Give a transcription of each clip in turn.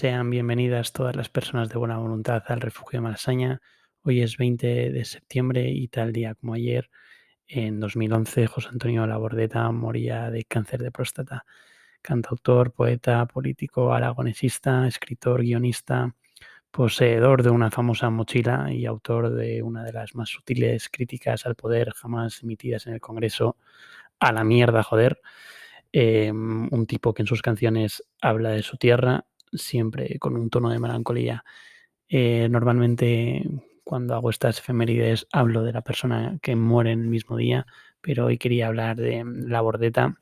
Sean bienvenidas todas las personas de buena voluntad al refugio de Malasaña. Hoy es 20 de septiembre y tal día como ayer, en 2011, José Antonio Labordeta moría de cáncer de próstata. Cantautor, poeta, político, aragonesista, escritor, guionista, poseedor de una famosa mochila y autor de una de las más sutiles críticas al poder jamás emitidas en el Congreso, a la mierda, joder. Em, un tipo que en sus canciones habla de su tierra, siempre con un tono de melancolía. Eh, normalmente cuando hago estas efemérides hablo de la persona que muere en el mismo día, pero hoy quería hablar de La Bordeta.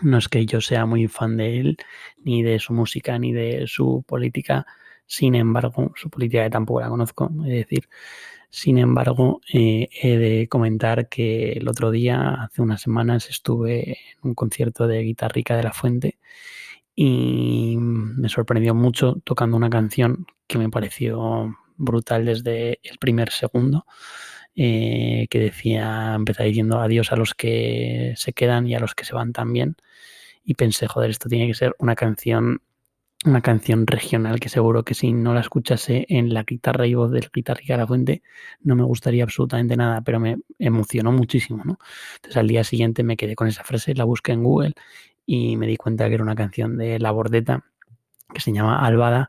No es que yo sea muy fan de él, ni de su música, ni de su política. Sin embargo, su política tampoco la conozco, es decir, sin embargo, eh, he de comentar que el otro día, hace unas semanas, estuve en un concierto de Guitarrica de la Fuente y me sorprendió mucho tocando una canción que me pareció brutal desde el primer segundo, eh, que decía, empezaba diciendo adiós a los que se quedan y a los que se van también. Y pensé, joder, esto tiene que ser una canción una canción regional que seguro que si no la escuchase en la guitarra y voz del guitarrista de la fuente no me gustaría absolutamente nada, pero me emocionó muchísimo, ¿no? Entonces al día siguiente me quedé con esa frase, la busqué en Google y me di cuenta que era una canción de La Bordeta que se llama Albada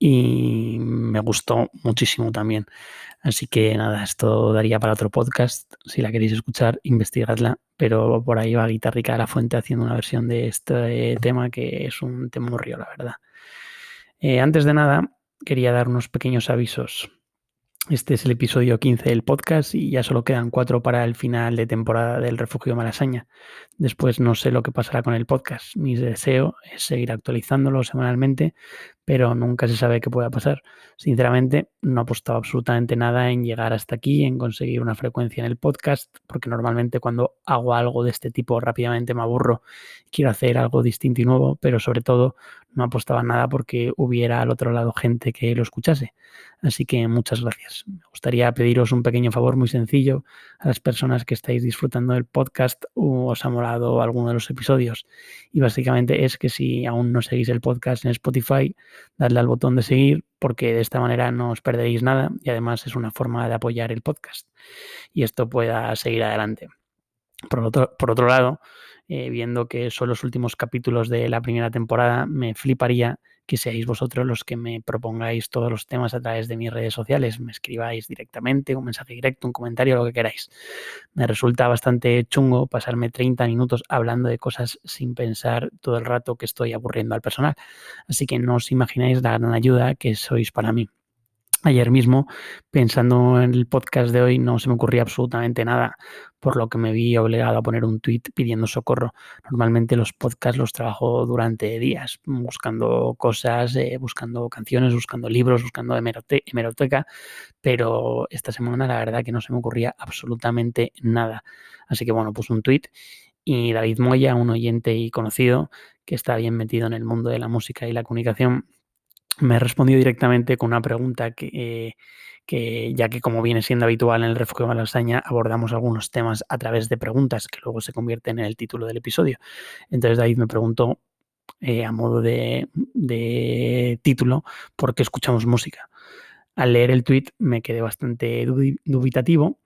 y me gustó muchísimo también. Así que nada, esto daría para otro podcast. Si la queréis escuchar, investigadla. Pero por ahí va Guitarrica de la Fuente haciendo una versión de este tema que es un temurrio, la verdad. Eh, antes de nada, quería dar unos pequeños avisos. Este es el episodio 15 del podcast y ya solo quedan cuatro para el final de temporada del Refugio Malasaña. Después no sé lo que pasará con el podcast. Mi deseo es seguir actualizándolo semanalmente, pero nunca se sabe qué pueda pasar. Sinceramente, no he apostado absolutamente nada en llegar hasta aquí, en conseguir una frecuencia en el podcast, porque normalmente cuando hago algo de este tipo rápidamente me aburro, quiero hacer algo distinto y nuevo, pero sobre todo no apostaba nada porque hubiera al otro lado gente que lo escuchase. Así que muchas gracias. Me gustaría pediros un pequeño favor muy sencillo a las personas que estáis disfrutando del podcast o os ha molado alguno de los episodios. Y básicamente es que si aún no seguís el podcast en Spotify, dadle al botón de seguir porque de esta manera no os perderéis nada y además es una forma de apoyar el podcast y esto pueda seguir adelante. Por otro, por otro lado, eh, viendo que son los últimos capítulos de la primera temporada, me fliparía que seáis vosotros los que me propongáis todos los temas a través de mis redes sociales, me escribáis directamente, un mensaje directo, un comentario, lo que queráis. Me resulta bastante chungo pasarme 30 minutos hablando de cosas sin pensar todo el rato que estoy aburriendo al personal. Así que no os imagináis la gran ayuda que sois para mí. Ayer mismo, pensando en el podcast de hoy, no se me ocurría absolutamente nada, por lo que me vi obligado a poner un tweet pidiendo socorro. Normalmente los podcasts los trabajo durante días, buscando cosas, eh, buscando canciones, buscando libros, buscando hemeroteca, pero esta semana la verdad que no se me ocurría absolutamente nada. Así que bueno, puse un tweet y David Moya, un oyente y conocido que está bien metido en el mundo de la música y la comunicación, me respondió directamente con una pregunta que, que, ya que como viene siendo habitual en el refugio de Malasaña, abordamos algunos temas a través de preguntas que luego se convierten en el título del episodio. Entonces David me preguntó eh, a modo de, de, título por qué escuchamos música. Al leer el tweet me quedé bastante dubitativo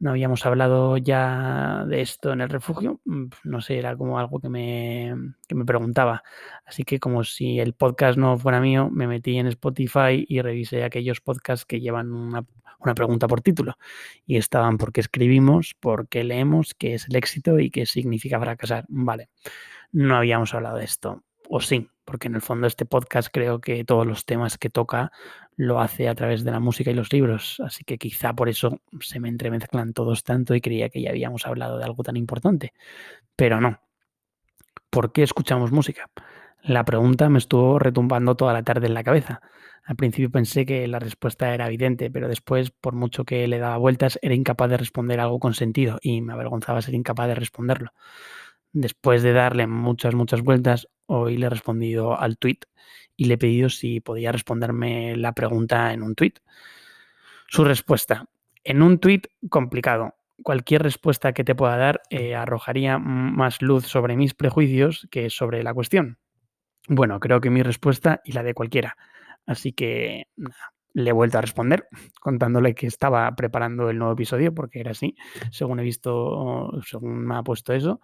no habíamos hablado ya de esto en el refugio, mm, no sé, era como algo que me, que me preguntaba. Así que como si el podcast no fuera mío, me metí en Spotify y revisé aquellos podcasts que llevan una, una pregunta por título. Y estaban por qué escribimos, por qué leemos, qué es el éxito y qué significa fracasar. Vale, no habíamos hablado de esto o sí, porque en el fondo este podcast creo que todos los temas que toca lo hace a través de la música y los libros, así que quizá por eso se me entremezclan todos tanto y creía que ya habíamos hablado de algo tan importante, pero no. ¿Por qué escuchamos música? La pregunta me estuvo retumbando toda la tarde en la cabeza. Al principio pensé que la respuesta era evidente, pero después, por mucho que le daba vueltas, era incapaz de responder algo con sentido y me avergonzaba ser incapaz de responderlo. Después de darle muchas, muchas vueltas, hoy le he respondido al tweet y le he pedido si podía responderme la pregunta en un tweet. Su respuesta, en un tweet complicado. Cualquier respuesta que te pueda dar eh, arrojaría más luz sobre mis prejuicios que sobre la cuestión. Bueno, creo que mi respuesta y la de cualquiera. Así que le he vuelto a responder contándole que estaba preparando el nuevo episodio porque era así, según he visto, según me ha puesto eso.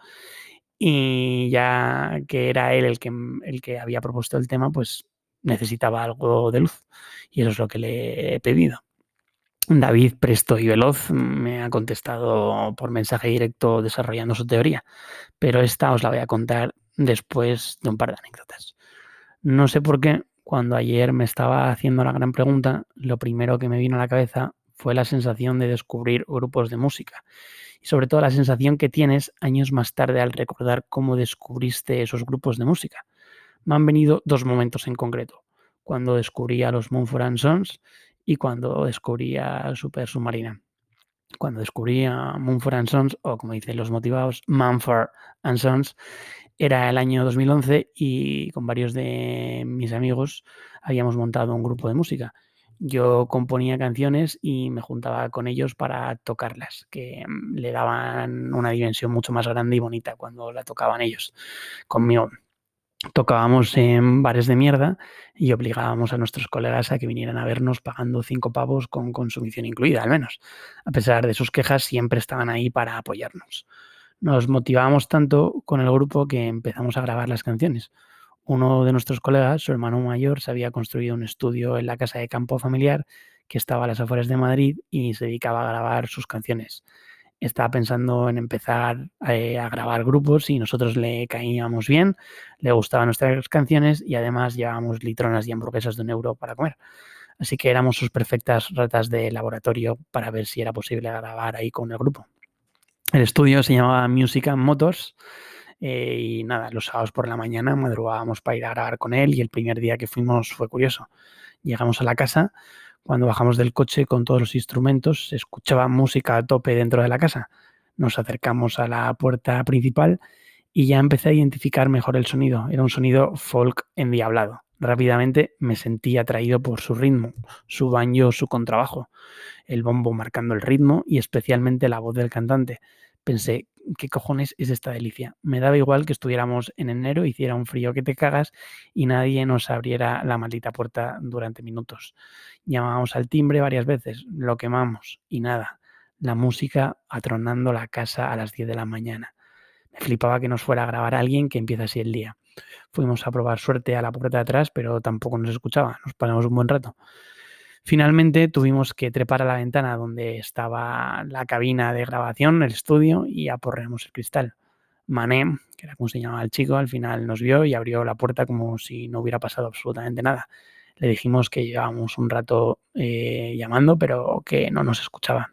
Y ya que era él el que, el que había propuesto el tema, pues necesitaba algo de luz. Y eso es lo que le he pedido. David, presto y veloz, me ha contestado por mensaje directo desarrollando su teoría, pero esta os la voy a contar después de un par de anécdotas. No sé por qué, cuando ayer me estaba haciendo la gran pregunta, lo primero que me vino a la cabeza fue la sensación de descubrir grupos de música y sobre todo la sensación que tienes años más tarde al recordar cómo descubriste esos grupos de música. Me han venido dos momentos en concreto, cuando descubrí a los Mumford Sons y cuando descubrí a Super Submarina. Cuando descubrí a Mumford Sons, o como dicen los motivados, Mumford Sons, era el año 2011 y con varios de mis amigos habíamos montado un grupo de música. Yo componía canciones y me juntaba con ellos para tocarlas, que mm, le daban una dimensión mucho más grande y bonita cuando la tocaban ellos conmigo. Tocábamos en bares de mierda y obligábamos a nuestros colegas a que vinieran a vernos pagando cinco pavos con consumición incluida, al menos. A pesar de sus quejas, siempre estaban ahí para apoyarnos nos motivábamos tanto con el grupo que empezamos a grabar las canciones. Uno de nuestros colegas, su hermano mayor, se había construido un estudio en la casa de campo familiar que estaba a las afueras de Madrid y se dedicaba a grabar sus canciones. Estaba pensando en empezar eh, a, grabar grupos y nosotros le caíamos bien, le gustaban nuestras canciones y además llevábamos litronas y hamburguesas de un euro para comer. Así que éramos sus perfectas ratas de laboratorio para ver si era posible grabar ahí con el grupo. El estudio se llamaba Music Motors eh, y nada, los sábados por la mañana madrugábamos para ir a grabar con él y el primer día que fuimos fue curioso. Llegamos a la casa, cuando bajamos del coche con todos los instrumentos, se escuchaba música a tope dentro de la casa. Nos acercamos a la puerta principal y ya empecé a identificar mejor el sonido. Era un sonido folk endiablado. Rápidamente me sentí atraído por su ritmo, su baño, su contrabajo, el bombo marcando el ritmo y especialmente la voz del cantante pensé, ¿qué cojones es esta delicia? Me daba igual que estuviéramos en enero, hiciera un frío que te cagas y nadie nos abriera la maldita puerta durante minutos. Llamamos al timbre varias veces, lo quemamos y nada. La música atronando la casa a las 10 de la mañana. Me flipaba que nos fuera a grabar alguien que empieza así el día. Fuimos a probar suerte a la puerta de atrás, pero tampoco nos escuchaba. Nos paramos un buen rato. Finalmente tuvimos que trepar a la ventana donde estaba la cabina de grabación, el estudio, y aporreamos el cristal. Mané, que era como se llamaba el chico, al final nos vio y abrió la puerta como si no hubiera pasado absolutamente nada. Le dijimos que llevábamos un rato eh, llamando, pero que no nos escuchaba.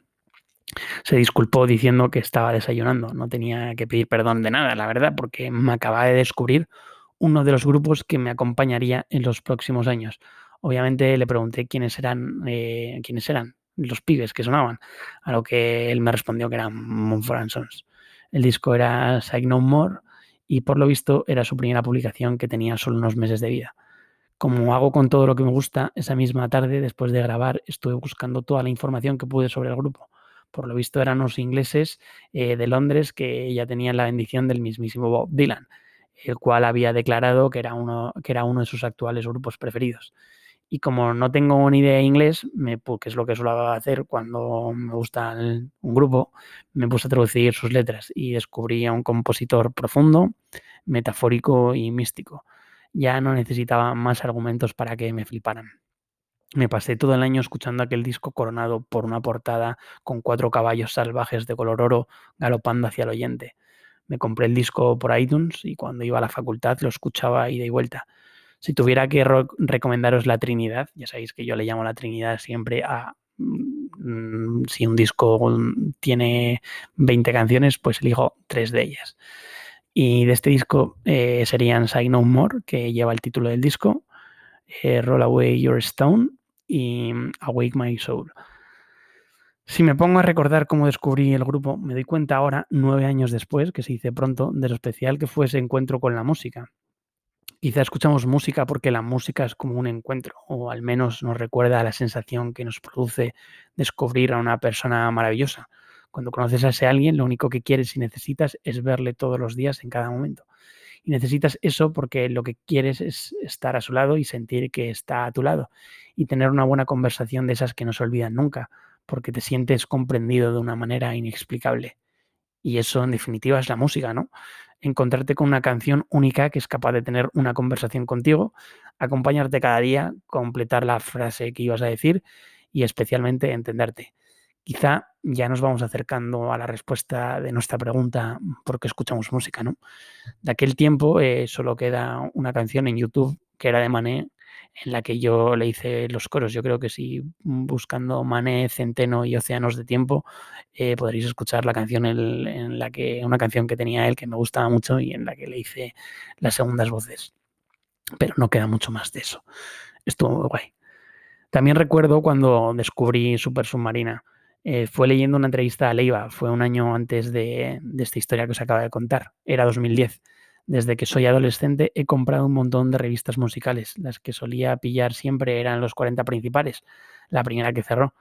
Se disculpó diciendo que estaba desayunando. No tenía que pedir perdón de nada, la verdad, porque me acababa de descubrir uno de los grupos que me acompañaría en los próximos años obviamente le pregunté quiénes eran, eh, quiénes eran los pibes que sonaban, a lo que él me respondió que eran Mumford Sons. El disco era Psych No More y por lo visto era su primera publicación que tenía solo unos meses de vida. Como hago con todo lo que me gusta, esa misma tarde, después de grabar, estuve buscando toda la información que pude sobre el grupo. Por lo visto eran unos ingleses eh, de Londres que ya tenían la bendición del mismísimo Bob Dylan, el cual había declarado que era uno, que era uno de sus actuales grupos preferidos. Y como no tengo ni idea de inglés, me, que es lo que suelo hacer cuando me gusta un grupo, me puse a traducir sus letras y descubrí a un compositor profundo, metafórico y místico. Ya no necesitaba más argumentos para que me fliparan. Me pasé todo el año escuchando aquel disco coronado por una portada con cuatro caballos salvajes de color oro galopando hacia el oyente. Me compré el disco por iTunes y cuando iba a la facultad lo escuchaba ida y vuelta si tuviera que recomendaros la Trinidad, ya sabéis que yo le llamo la Trinidad siempre a mm, si un disco tiene 20 canciones, pues elijo tres de ellas. Y de este disco eh, serían Say No More, que lleva el título del disco, eh, Roll Away Your Stone y Awake My Soul. Si me pongo a recordar cómo descubrí el grupo, me doy cuenta ahora, nueve años después, que se dice pronto, de lo especial que fue ese encuentro con la música. Quizá escuchamos música porque la música es como un encuentro, o al menos nos recuerda la sensación que nos produce descubrir a una persona maravillosa. Cuando conoces a ese alguien, lo único que quieres y necesitas es verle todos los días en cada momento. Y necesitas eso porque lo que quieres es estar a su lado y sentir que está a tu lado y tener una buena conversación de esas que no se olvidan nunca, porque te sientes comprendido de una manera inexplicable. Y eso en definitiva es la música, ¿no? Encontrarte con una canción única que es capaz de tener una conversación contigo, acompañarte cada día, completar la frase que ibas a decir y especialmente entenderte. Quizá ya nos vamos acercando a la respuesta de nuestra pregunta por qué escuchamos música, ¿no? De aquel tiempo eh, solo queda una canción en YouTube que era de Mané en la que yo le hice los coros. Yo creo que si buscando Mané, Centeno y Océanos de Tiempo eh, podréis escuchar la canción en, la que una canción que tenía él que me gustaba mucho y en la que le hice las segundas voces. Pero no queda mucho más de eso. Estuvo muy guay. También recuerdo cuando descubrí Super Submarina. Eh, fue leyendo una entrevista a Leiva, fue un año antes de, de esta historia que os acaba de contar, era 2010. Desde que soy adolescente he comprado un montón de revistas musicales. Las que solía pillar siempre eran los 40 principales. La primera que cerró,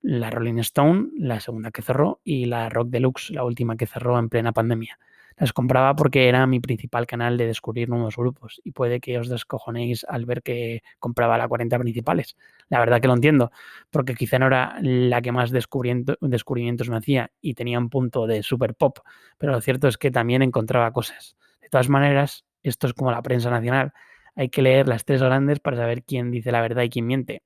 la Rolling Stone, la segunda que cerró y la Rock Deluxe, la última que cerró en plena pandemia. Las compraba porque era mi principal canal de descubrir nuevos grupos y puede que os descojonéis al ver que compraba la 40 principales. La verdad que lo entiendo, porque quizá no era la que más descubrimientos me hacía y tenía un punto de super pop, pero lo cierto es que también encontraba cosas. De todas maneras, esto es como la prensa nacional. Hay que leer las tres grandes para saber quién dice la verdad y quién miente.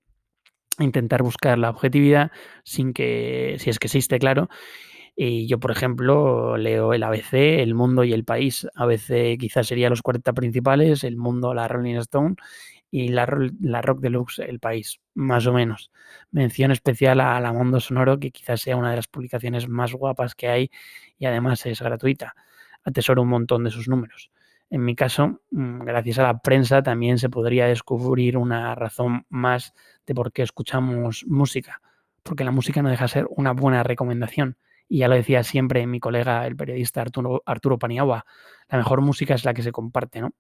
Intentar buscar la objetividad sin que, si es que existe, claro. Y yo, por ejemplo, leo el ABC, El Mundo y El País. ABC quizás sería los 40 principales, El Mundo, la Rolling Stone y la, la, Rock Deluxe, El País, más o menos. Mención especial a La Mundo Sonoro, que quizás sea una de las publicaciones más guapas que hay y además es gratuita atesoro un montón de sus números. En mi caso, mm, gracias a la prensa, también se podría descubrir una razón más de por qué escuchamos música, porque la música no deja de ser una buena recomendación. Y ya lo decía siempre mi colega, el periodista Arturo, Arturo Paniagua, la mejor música es la que se comparte, ¿no?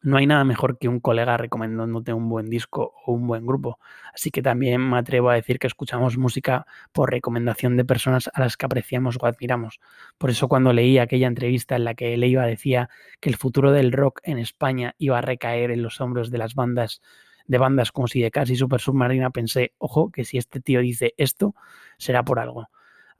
No hay nada mejor que un colega recomendándote un buen disco o un buen grupo. Así que también me atrevo a decir que escuchamos música por recomendación de personas a las que apreciamos o admiramos. Por eso cuando leí aquella entrevista en la que Leiva decía que el futuro del rock en España iba a recaer en los hombros de las bandas de bandas como si de casi Super Submarina, pensé, ojo, que si este tío dice esto, será por algo.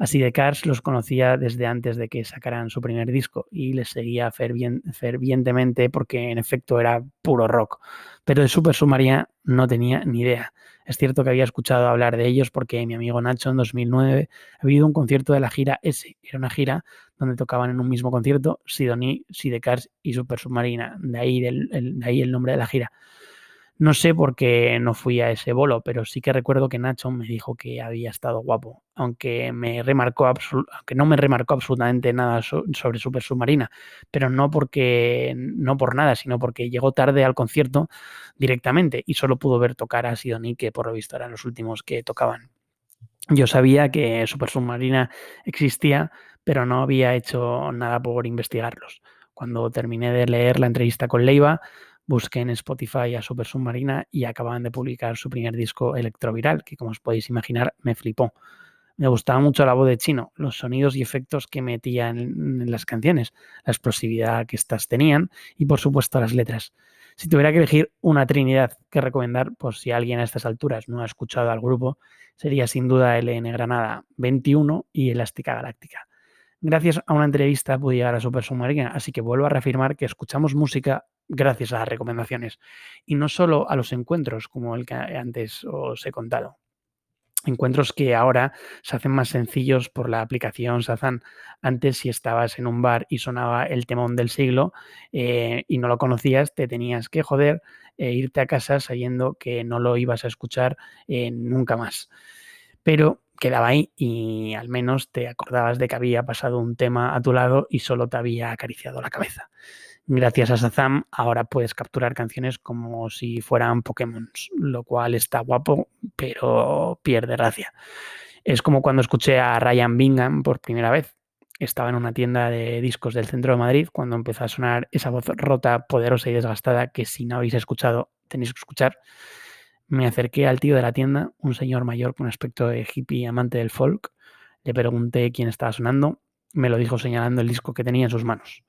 Así de Cars los conocía desde antes de que sacaran su primer disco y les seguía fervientemente porque en efecto era puro rock. Pero de Super Sumaria no tenía ni idea. Es cierto que había escuchado hablar de ellos porque mi amigo Nacho en 2009 había ido a un concierto de la gira S. Era una gira donde tocaban en un mismo concierto Sidonie, Sidecars y Super Submarina. Ahí, de ahí el nombre de la gira. No sé por qué no fui a ese bolo, pero sí que recuerdo que Nacho me dijo que había estado guapo, aunque me remarcó aunque no me remarcó absolutamente nada sobre Super Submarina, pero no porque no por nada, sino porque llegó tarde al concierto directamente y solo pudo ver tocar a Sidonie, que por lo visto eran los últimos que tocaban. Yo sabía que Super Submarina existía, pero no había hecho nada por investigarlos. Cuando terminé de leer la entrevista con Leiva, busqué en Spotify a Super Submarina y acababan de publicar su primer disco electroviral, que como os podéis imaginar me flipó. Me gustaba mucho la voz de Chino, los sonidos y efectos que metía en, las canciones, la explosividad que éstas tenían y por supuesto las letras. Si tuviera que elegir una trinidad que recomendar, por si alguien a estas alturas no ha escuchado al grupo, sería sin duda LN Granada 21 y Elástica Galáctica. Gracias a una entrevista pude llegar a Super Submarina, así que vuelvo a reafirmar que escuchamos música gracias a las recomendaciones y no solo a los encuentros como el que antes os he contado. Encuentros que ahora se hacen más sencillos por la aplicación Sazan. Antes, si estabas en un bar y sonaba el temón del siglo eh, y no lo conocías, te tenías que joder e irte a casa sabiendo que no lo ibas a escuchar eh, nunca más. Pero quedaba ahí y al menos te acordabas de que había pasado un tema a tu lado y solo te había acariciado la cabeza. Gracias a Shazam ahora puedes capturar canciones como si fueran Pokémon, lo cual está guapo, pero pierde gracia. Es como cuando escuché a Ryan Bingham por primera vez. Estaba en una tienda de discos del centro de Madrid cuando empezó a sonar esa voz rota, poderosa y desgastada que si no habéis escuchado tenéis que escuchar. Me acerqué al tío de la tienda, un señor mayor con aspecto de hippie amante del folk. Le pregunté quién estaba sonando. Me lo dijo señalando el disco que tenía en sus manos.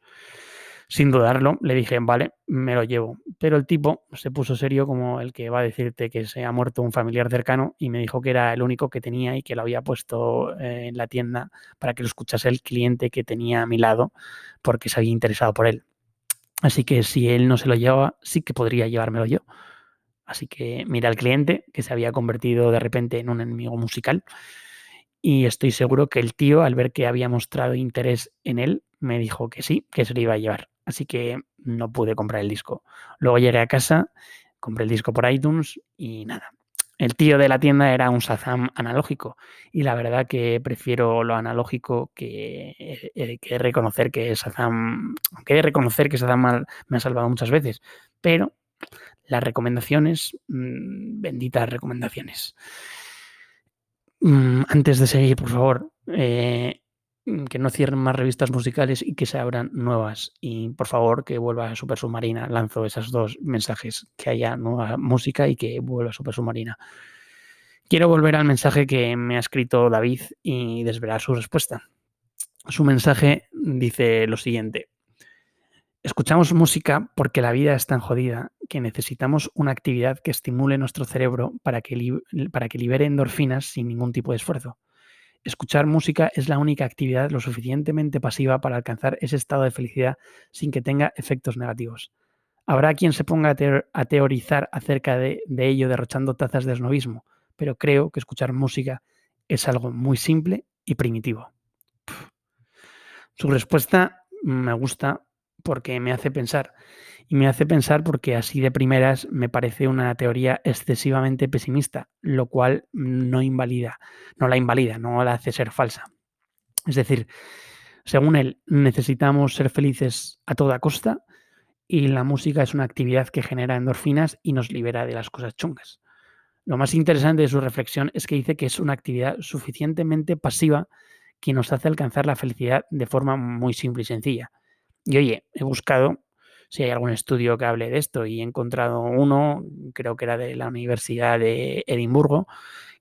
Sin dudarlo, le dije, vale, me lo llevo. Pero el tipo se puso serio como el que va a decirte que se ha muerto un familiar cercano y me dijo que era el único que tenía y que lo había puesto eh, en la tienda para que lo escuchase el cliente que tenía a mi lado porque se había interesado por él. Así que si él no se lo llevaba, sí que podría llevármelo yo. Así que mira al cliente que se había convertido de repente en un enemigo musical y estoy seguro que el tío, al ver que había mostrado interés en él, me dijo que sí, que se lo iba a llevar. Así que no pude comprar el disco. Luego llegué a casa, compré el disco por iTunes y nada. El tío de la tienda era un Shazam analógico y la verdad que prefiero lo analógico que, eh, que reconocer que Shazam, aunque reconocer que me ha salvado muchas veces, pero las recomendaciones, mm, benditas recomendaciones. Mm, antes de seguir, por favor, eh, mm, que no cierren más revistas musicales y que se abran nuevas. Y por favor, que vuelva Super Submarina. Lanzo esos dos mensajes, que haya nueva música y que vuelva Super Submarina. Quiero volver al mensaje que me ha escrito David y desvelar su respuesta. Su mensaje dice lo siguiente. Escuchamos música porque la vida es tan jodida que necesitamos una actividad que estimule nuestro cerebro para que, libere endorfinas sin ningún tipo de esfuerzo. Escuchar música es la única actividad lo suficientemente pasiva para alcanzar ese estado de felicidad sin que tenga efectos negativos. Habrá quien se ponga a, teorizar acerca de, de ello derrochando tazas de esnovismo, pero creo que escuchar música es algo muy simple y primitivo. Su respuesta me gusta porque me hace pensar. Y me hace pensar porque así de primeras me parece una teoría excesivamente pesimista, lo cual no invalida, no la invalida, no la hace ser falsa. Es decir, según él, necesitamos ser felices a toda costa y la música es una actividad que genera endorfinas y nos libera de las cosas chungas. Lo más interesante de su reflexión es que dice que es una actividad suficientemente pasiva que nos hace alcanzar la felicidad de forma muy simple y sencilla. Y oye, he buscado si hay algún estudio que hable de esto y he encontrado uno, creo que era de la Universidad de Edimburgo,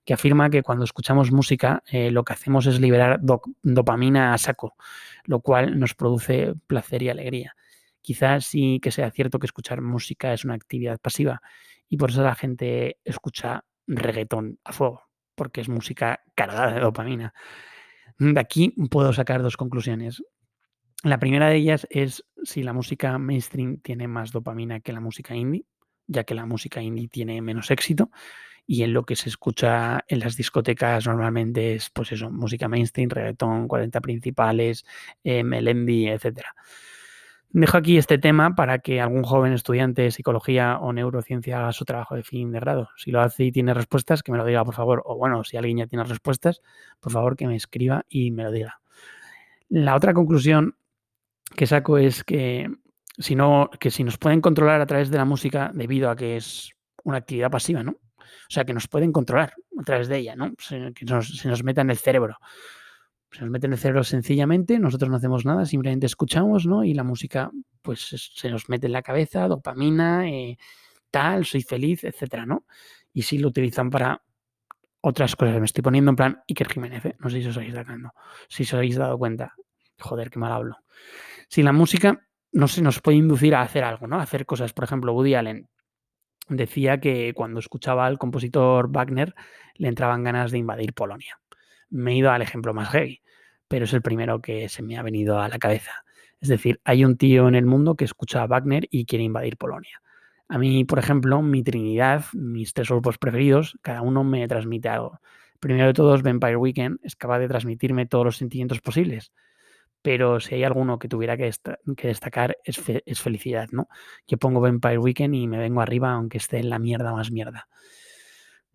que afirma que cuando escuchamos música eh, lo que hacemos es liberar dopamina a saco, lo cual nos produce placer y alegría. Quizás sí que sea cierto que escuchar música es una actividad pasiva y por eso la gente escucha reggaetón a fuego, porque es música cargada de dopamina. De aquí puedo sacar dos conclusiones. La primera de ellas es si la música mainstream tiene más dopamina que la música indie, ya que la música indie tiene menos éxito y en lo que se escucha en las discotecas normalmente es pues eso, música mainstream, reggaetón, 40 principales, eh, melendi, etc. Dejo aquí este tema para que algún joven estudiante de psicología o neurociencia haga su trabajo de fin de grado. Si lo hace y tiene respuestas, que me lo diga, por favor. O bueno, si alguien ya tiene respuestas, por favor que me escriba y me lo diga. La otra conclusión que saco es que si, no, que si nos pueden controlar a través de la música debido a que es una actividad pasiva, ¿no? O sea, que nos pueden controlar a través de ella, ¿no? que se nos meta en el cerebro. Se nos mete en el cerebro sencillamente, nosotros no hacemos nada, simplemente escuchamos, ¿no? Y la música, pues se nos mete en la cabeza, dopamina, eh, tal, soy feliz, etcétera, ¿no? Y si lo utilizan para otras cosas. Me estoy poniendo en plan Iker Jiménez, ¿eh? no sé si os habéis dado, si os habéis dado cuenta. Joder, qué mal hablo. Si la música no se nos puede inducir a hacer algo, ¿no? A hacer cosas. Por ejemplo, Woody Allen decía que cuando escuchaba al compositor Wagner le entraban ganas de invadir Polonia. Me he ido al ejemplo más heavy, pero es el primero que se me ha venido a la cabeza. Es decir, hay un tío en el mundo que escucha a Wagner y quiere invadir Polonia. A mí, por ejemplo, mi Trinidad, mis tres grupos preferidos, cada uno me transmite algo. Primero de todos, Vampire Weekend es capaz de transmitirme todos los sentimientos posibles pero si hay alguno que tuviera que, destacar es, felicidad, ¿no? Yo pongo Vampire Weekend y me vengo arriba aunque esté en la mierda más mierda.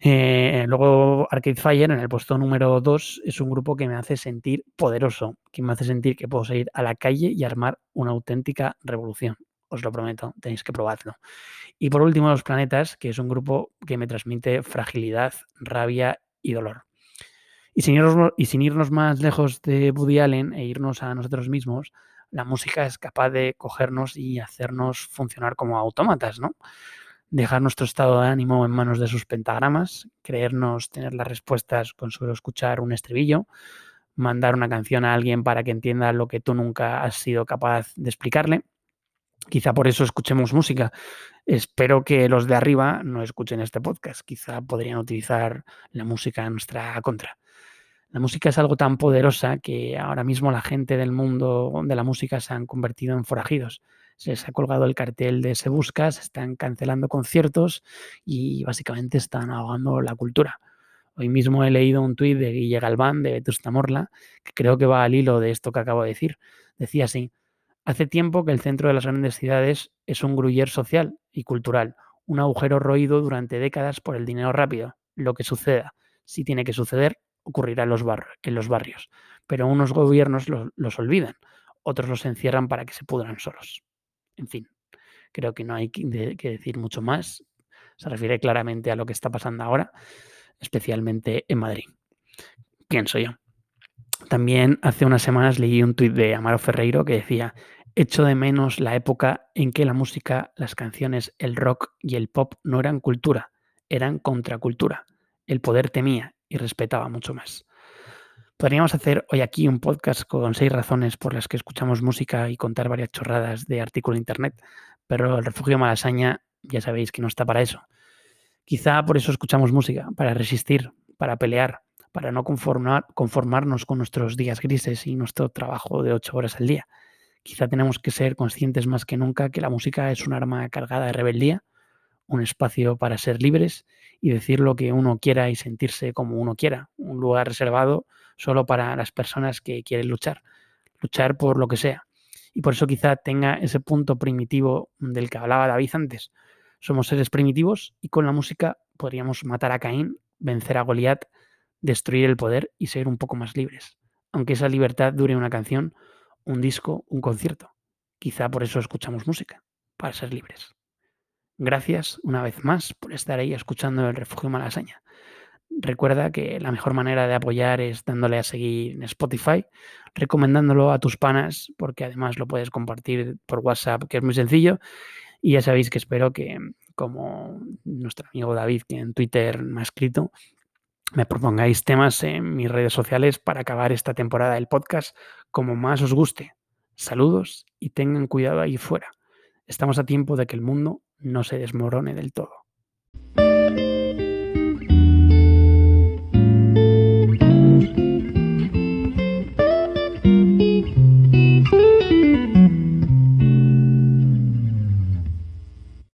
Eh, luego Arcade Fire en el puesto número 2 es un grupo que me hace sentir poderoso, que me hace sentir que puedo salir a la calle y armar una auténtica revolución. Os lo prometo, tenéis que probarlo. Y por último, Los Planetas, que es un grupo que me transmite fragilidad, rabia y dolor. Y sin, irnos, y sin irnos más lejos de Woody Allen e irnos a nosotros mismos, la música es capaz de cogernos y hacernos funcionar como autómatas, ¿no? Dejar nuestro estado de ánimo en manos de sus pentagramas, creernos tener las respuestas con solo escuchar un estribillo, mandar una canción a alguien para que entienda lo que tú nunca has sido capaz de explicarle. Quizá por eso escuchemos música. Espero que los de arriba no escuchen este podcast. Quizá podrían utilizar la música en nuestra contra. La música es algo tan poderosa que ahora mismo la gente del mundo de la música se han convertido en forajidos. Se les ha colgado el cartel de Se Busca, se están cancelando conciertos y básicamente están ahogando la cultura. Hoy mismo he leído un tuit de Guille Galván, de Vetusta Morla, que creo que va al hilo de esto que acabo de decir. Decía así, Hace tiempo que el centro de las grandes ciudades es un gruyer social y cultural, un agujero roído durante décadas por el dinero rápido. Lo que suceda, si tiene que suceder, ocurrirá en los, barrios. Pero unos gobiernos los, olvidan, otros los encierran para que se pudran solos. En fin, creo que no hay que, que decir mucho más. Se refiere claramente a lo que está pasando ahora, especialmente en Madrid. Pienso yo. También hace unas semanas leí un tuit de Amaro Ferreiro que decía, Echo de menos la época en que la música, las canciones, el rock y el pop no eran cultura, eran contracultura. El poder temía y respetaba mucho más. Podríamos hacer hoy aquí un podcast con seis razones por las que escuchamos música y contar varias chorradas de artículo de internet, pero el refugio Malasaña ya sabéis que no está para eso. Quizá por eso escuchamos música, para resistir, para pelear, para no conformar, conformarnos con nuestros días grises y nuestro trabajo de ocho horas al día Quizá tenemos que ser conscientes más que nunca que la música es un arma cargada de rebeldía, un espacio para ser libres y decir lo que uno quiera y sentirse como uno quiera, un lugar reservado solo para las personas que quieren luchar, luchar por lo que sea. Y por eso quizá tenga ese punto primitivo del que hablaba David antes. Somos seres primitivos y con la música podríamos matar a Caín, vencer a Goliat, destruir el poder y ser un poco más libres. Aunque esa libertad dure una canción un disco, un concierto. Quizá por eso escuchamos música, para ser libres. Gracias una vez más por estar ahí escuchando el Refugio Malasaña. Recuerda que la mejor manera de apoyar es dándole a seguir en Spotify, recomendándolo a tus panas, porque además lo puedes compartir por WhatsApp, que es muy sencillo. Y ya sabéis que espero que, como nuestro amigo David, que en Twitter me ha escrito, me propongáis temas en mis redes sociales para acabar esta temporada del podcast como más os guste. Saludos y tengan cuidado ahí fuera. Estamos a tiempo de que el mundo no se desmorone del todo.